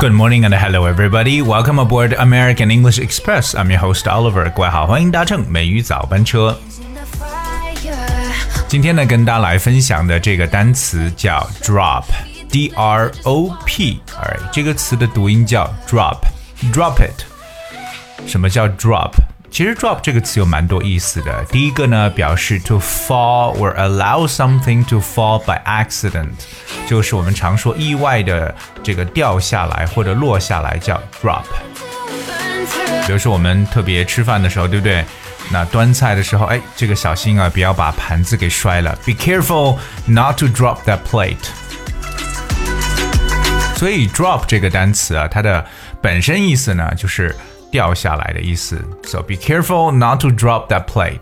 Good morning and hello everybody. Welcome aboard American English Express. I'm your host Oliver. 各位好，欢迎搭乘美语早班车。 In the fire. 今天呢，跟大家来分享的这个单词叫 drop，d r o p，哎，这个词的读音叫 drop，drop it。什么叫 drop？ 其实 drop 这个词有蛮多意思的。第一个呢，表示 to fall or allow something to fall by accident，就是我们常说意外的这个掉下来或者落下来叫 drop。比如说我们特别吃饭的时候，对不对？那端菜的时候，哎，这个小心啊，不要把盘子给摔了。Be careful not to drop that plate。所以 drop 这个单词啊，它的本身意思呢，就是掉下来的意思。So be careful not to drop that plate。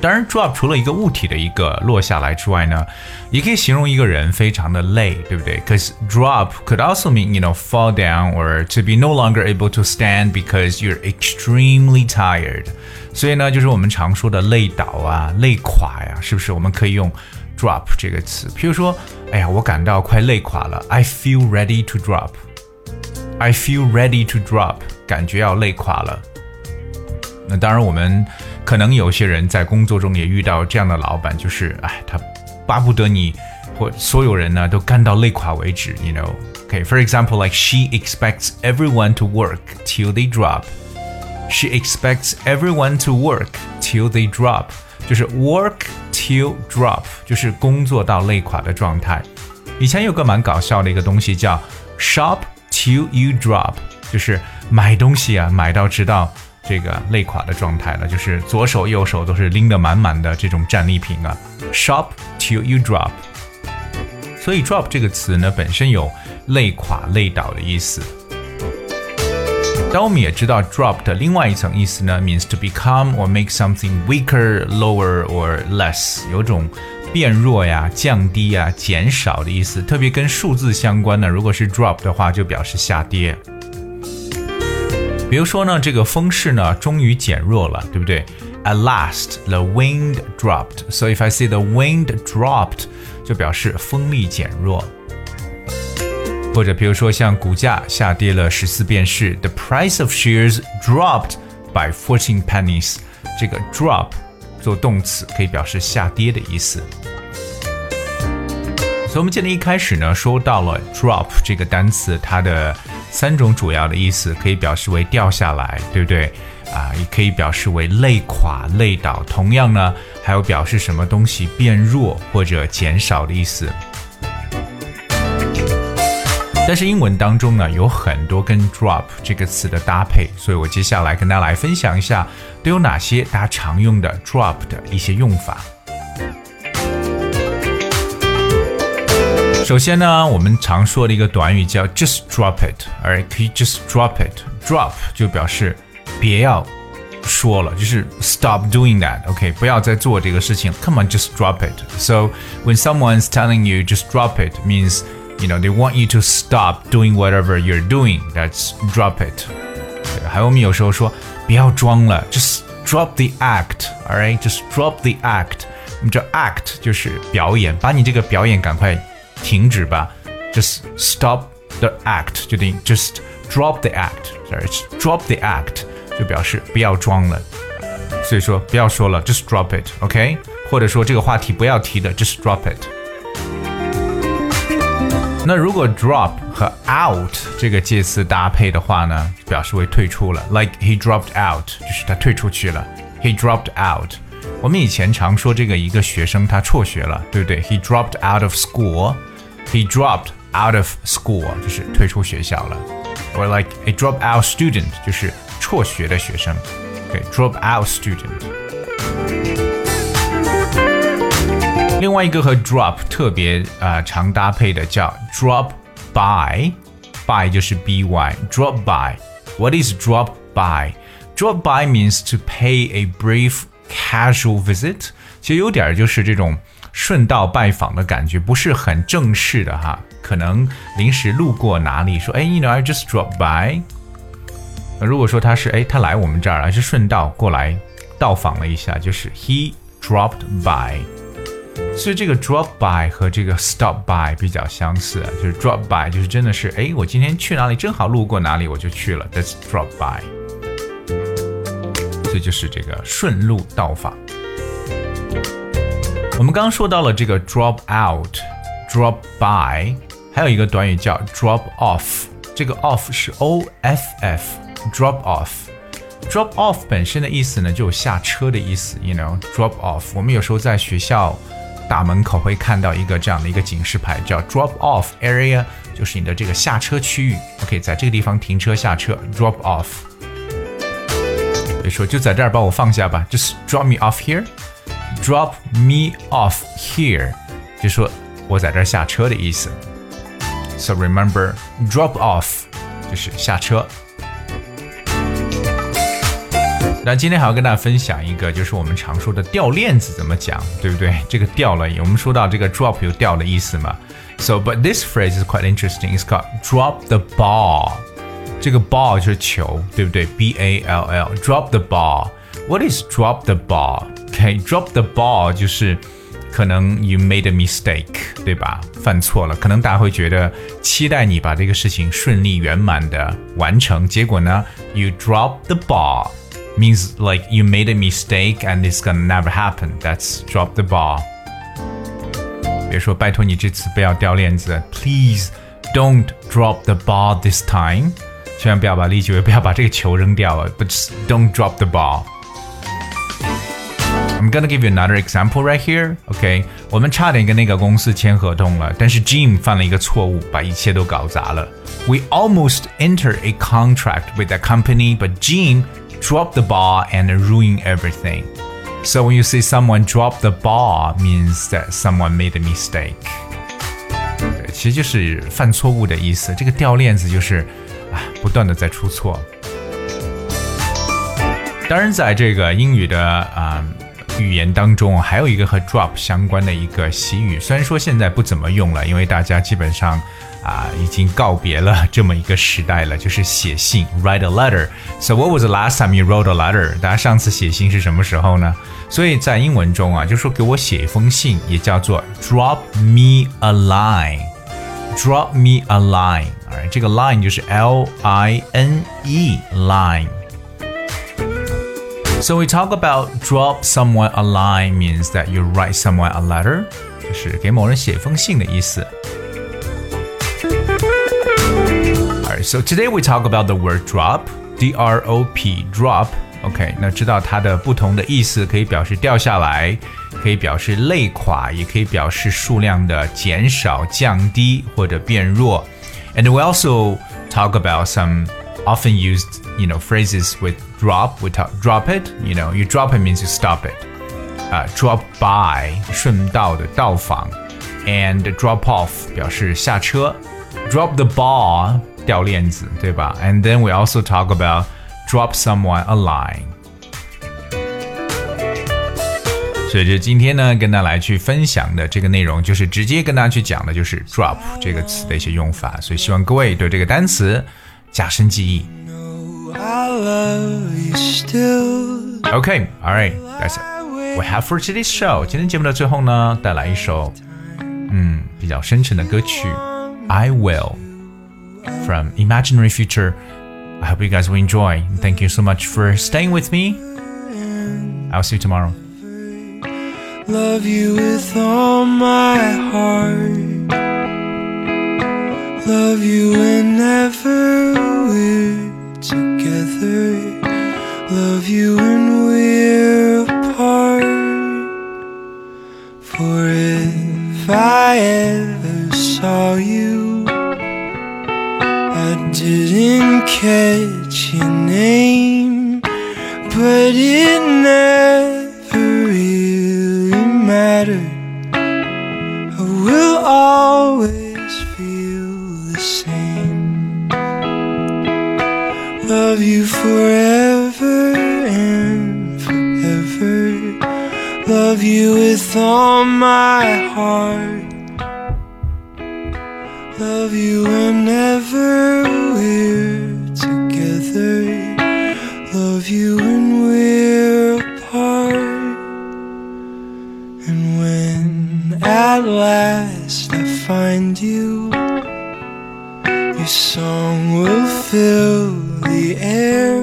当然，drop 除了一个物体的一个落下来之外呢，也可以形容一个人非常的累，对不对？Because drop could also mean you know fall down or to be no longer able to stand because you're extremely tired。所以呢，就是我们常说的累倒啊、累垮呀，是不是？我们可以用 drop 这个词。譬如说，哎呀，我感到快累垮了，I feel ready to drop。 I feel ready to drop，感觉要累垮了。那当然，我们可能有些人在工作中也遇到这样的老板，就是哎，他巴不得你或所有人呢都干到累垮为止，you know。Okay, for example, like she expects everyone to work till they drop. She expects everyone to work till they drop，就是 work till drop，就是工作到累垮的状态。以前有个蛮搞笑的一个东西叫 shop Till you drop，就是买东西啊，买到直到这个累垮的状态了，就是左手右手都是拎得满满的这种战利品啊。shop till you drop。所以 drop 这个词呢，本身有累垮、累倒的意思。但我们也知道 drop 的另外一层意思呢，means to become or make something weaker, lower or less，有种变弱呀、降低呀、减少的意思。特别跟数字相关的，如果是 drop 的话，就表示下跌。比如说呢，这个风势呢终于减弱了，对不对？At last, the wind dropped. So if I say the wind dropped，就表示风力减弱。或者比如说像股价下跌了十四便士，the price of shares dropped by fourteen pennies。这个 drop 做动词可以表示下跌的意思。所以我们今天一开始呢，说到了 drop 这个单词，它的三种主要的意思，可以表示为掉下来，对不对？啊，也可以表示为累垮、累倒。同样呢，还有表示什么东西变弱或者减少的意思。但是英文当中呢，有很多跟 drop 这个词的搭配，所以我接下来跟大家来分享一下都有哪些大家常用的 drop 的一些用法。首先呢，我们常说的一个短语叫 just drop it，而可以 just drop it。drop 就表示别要说了，就是 stop doing that。OK，不要再做这个事情。Come on, just drop it. So when someone's telling you just drop it means you know they want you to stop doing whatever you're doing. That's drop it. 对还有我们有时候说不要装了，just drop the act. All right, just drop the act. 我们知道 act 就是表演，把你这个表演赶快停止吧。Just stop the act，就等于 just drop the act。Sorry, drop the act 就表示不要装了。所以说不要说了，just drop it，OK？、或者说这个话题不要提的，just drop it。 那如果 drop 和 out 这个介词搭配的话呢，表示为退出了，like he dropped out，就是他退出去了，he dropped out。我们以前常说这个一个学生他辍学了，对不对？He dropped out of school，he dropped out of school 就是退出学校了，or like a drop out student 就是辍学的学生，OK，drop out student。 另外一个和 drop 特别啊、呃、常搭配的叫 drop by，by 就是 by，drop by。What is drop by? Drop by means to pay a brief casual visit，其实有点就是这种顺道拜访的感觉，不是很正式的哈，可能临时路过哪里，说哎，you know I just drop by。 如果说他是哎，他来我们这儿，还是顺道过来到访了一下，就是 he dropped by。 所以这个 drop by 和这个 stop by 比较相似，就是 drop by 就是真的是哎，我今天去哪里，正好路过哪里，我就去了，that's drop by。这就是这个顺路到访。我们刚刚说到了这个 drop out，drop by，还有一个短语叫 drop off。这个 off 是 o f f，drop off。drop off 本身的意思呢，就有下车的意思，you know，drop off。我们有时候在学校大门口会看到一个这样的一个警示牌，叫 drop off area，就是你的这个下车区域。OK，在这个地方停车下车，drop off。别说就在这儿把我放下吧，just drop me off here。Drop me off here，就说我在这儿下车的意思。So remember, drop off 就是下车。那今天还要跟大家分享一个，就是我们常说的掉链子怎么讲，对不对？这个掉了，我们说到这个 drop 有掉的意思嘛。So, but this phrase is quite interesting. It's called drop the ball. 这个 ball 就是球，对不对？B A L L. Drop the ball. What is drop the ball? OK，drop the ball 就是可能 you made a mistake，对吧？犯错了，可能大家会觉得期待你把这个事情顺利圆满的完成，结果呢，you drop the ball means like you made a mistake and it's gonna never happen. That's drop the ball. 别说拜托你这次不要掉链子，Please don't drop the ball this time. 千万不要把力气，不要把这个球扔掉了，but don't drop the ball. I'm gonna give you another example right here. OK，我们差点跟那个公司签合同了，但是 Jim 犯了一个错误，把一切都搞砸了。We almost entered a contract with that company, but Jim dropped the ball and ruined everything. So when you say someone dropped the ball, means that someone made a mistake. 对，其实就是犯错误的意思。这个掉链子就是啊，不断的在出错。当然，在这个英语的啊。 语言当中还有一个和 drop 相关的一个习语，虽然说现在不怎么用了，因为大家基本上啊已经告别了这么一个时代了，就是写信 write a letter。So what was the last time you wrote a letter？大家上次写信是什么时候呢？所以在英文中啊，就说给我写一封信，也叫做 drop me a line。drop me a line，哎，这个 line 就是 L I N E line。So we talk about drop someone a line means that you write someone a letter，就是给某人写封信的意思。Alright, so today we talk about the word drop, D-R-O-P, drop. OK，那知道它的不同的意思，可以表示掉下来，可以表示累垮，也可以表示数量的减少、降低或者变弱。And we also talk about some often used, you know, phrases with drop. We talk drop it. You know, you drop it means you stop it. Uh, drop by 顺道的到访，and drop off 表示下车，drop the ball 掉链子，对吧？And then we also talk about drop someone a line。所以，就今天呢，跟大家来去分享的这个内容，就是直接跟大家去讲的，就是 drop 这个词的一些用法。所以，希望各位对这个单词。 加深记忆。Okay, all right, that's it. We have for today's show. 今天节目的最后呢，带来一首嗯比较深沉的歌曲《I Will》from Imaginary Future. I hope you guys will enjoy. Thank you so much for staying with me. I'll see you tomorrow. Love you with all my heart love you whenever we're together. Love you when we're apart. For if I ever saw you, I didn't catch your name, but it never love you forever and forever. Love you with all my heart. Love you whenever we're together. love you when we're apart. And when at last I find you, your song will fill the air.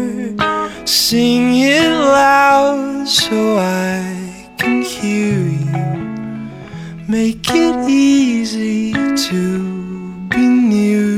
Sing it loud so I can hear you. Make it easy to be near